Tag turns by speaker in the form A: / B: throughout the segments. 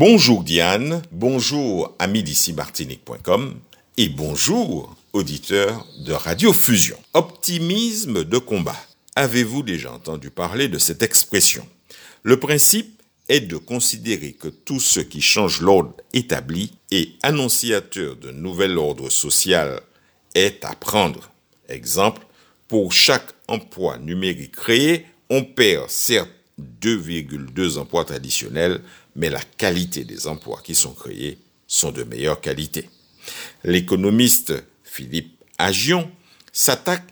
A: Bonjour Diane, bonjour amis d'ici martinique.com et bonjour auditeurs de Radio Fusion. Optimisme de combat. Avez-vous déjà entendu parler de cette expression? Le principe est de considérer que tout ce qui change l'ordre établi et annonciateur de nouvel ordre social est à prendre. Exemple, pour chaque emploi numérique créé, on perd certes 2,2 emplois traditionnels, mais la qualité des emplois qui sont créés sont de meilleure qualité. L'économiste Philippe Agion s'attaque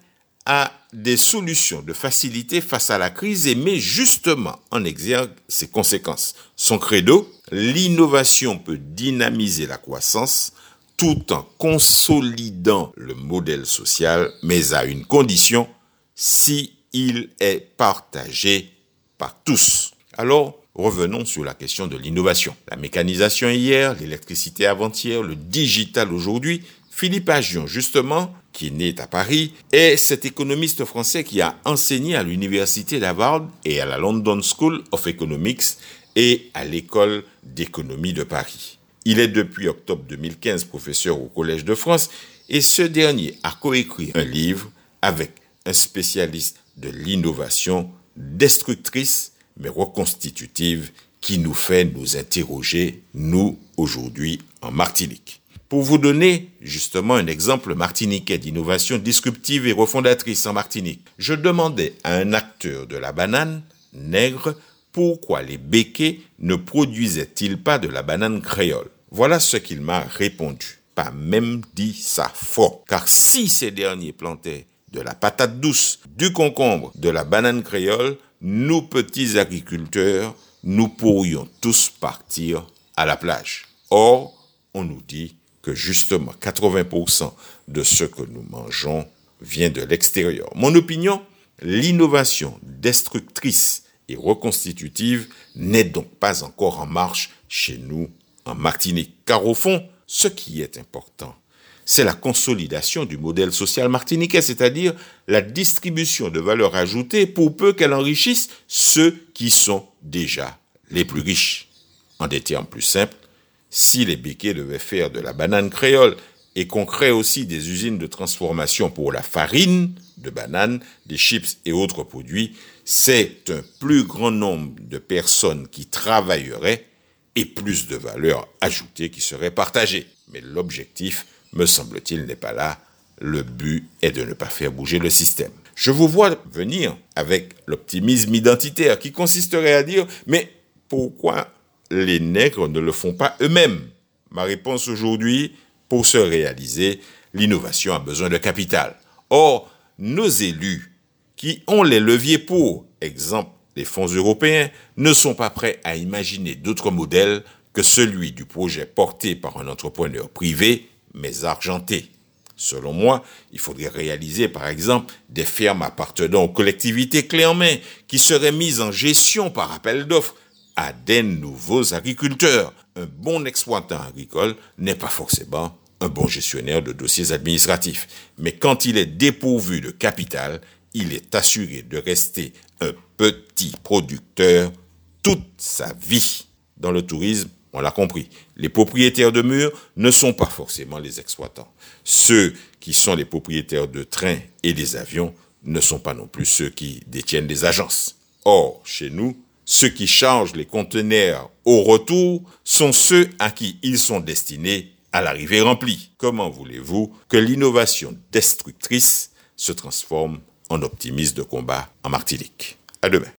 A: à des solutions de facilité face à la crise et met justement en exergue ses conséquences. Son credo, l'innovation peut dynamiser la croissance tout en consolidant le modèle social, mais à une condition, si il est partagé par tous. Alors, revenons sur la question de l'innovation. La mécanisation hier, l'électricité avant-hier, le digital aujourd'hui. Philippe Agion, justement, qui est né à Paris, est cet économiste français qui a enseigné à l'université d'Harvard et à la London School of Economics et à l'école d'économie de Paris. Il est depuis octobre 2015 professeur au Collège de France et ce dernier a coécrit un livre avec un spécialiste de l'innovation destructrice mais reconstitutive qui nous fait nous interroger, nous, aujourd'hui, en Martinique. Pour vous donner justement un exemple martiniquais d'innovation disruptive et refondatrice en Martinique, je demandais à un acteur de la banane, nègre, pourquoi les béquets ne produisaient-ils pas de la banane créole Voilà ce qu'il m'a répondu. Pas même dit ça fort. Car si ces derniers plantaient de la patate douce, du concombre, de la banane créole, nous petits agriculteurs, nous pourrions tous partir à la plage. Or, on nous dit que justement 80% de ce que nous mangeons vient de l'extérieur. Mon opinion, l'innovation destructrice et reconstitutive n'est donc pas encore en marche chez nous en Martinique. Car au fond, ce qui est important, c'est la consolidation du modèle social martiniquais, c'est-à-dire la distribution de valeur ajoutée pour peu qu'elle enrichisse ceux qui sont déjà les plus riches. En des termes plus simples, si les béquets devaient faire de la banane créole et qu'on crée aussi des usines de transformation pour la farine de banane, des chips et autres produits, c'est un plus grand nombre de personnes qui travailleraient et plus de valeur ajoutée qui serait partagée. Mais l'objectif me semble-t-il, n'est pas là. Le but est de ne pas faire bouger le système. Je vous vois venir avec l'optimisme identitaire qui consisterait à dire, mais pourquoi les nègres ne le font pas eux-mêmes? Ma réponse aujourd'hui, pour se réaliser, l'innovation a besoin de capital. Or, nos élus, qui ont les leviers pour, exemple les fonds européens, ne sont pas prêts à imaginer d'autres modèles que celui du projet porté par un entrepreneur privé mais argenté. Selon moi, il faudrait réaliser par exemple des fermes appartenant aux collectivités clés en main qui seraient mises en gestion par appel d'offres à des nouveaux agriculteurs. Un bon exploitant agricole n'est pas forcément un bon gestionnaire de dossiers administratifs, mais quand il est dépourvu de capital, il est assuré de rester un petit producteur toute sa vie. Dans le tourisme, on l'a compris. Les propriétaires de murs ne sont pas forcément les exploitants. Ceux qui sont les propriétaires de trains et des avions ne sont pas non plus ceux qui détiennent des agences. Or, chez nous, ceux qui chargent les conteneurs au retour sont ceux à qui ils sont destinés à l'arrivée remplie. Comment voulez-vous que l'innovation destructrice se transforme en optimisme de combat en Martinique? À demain.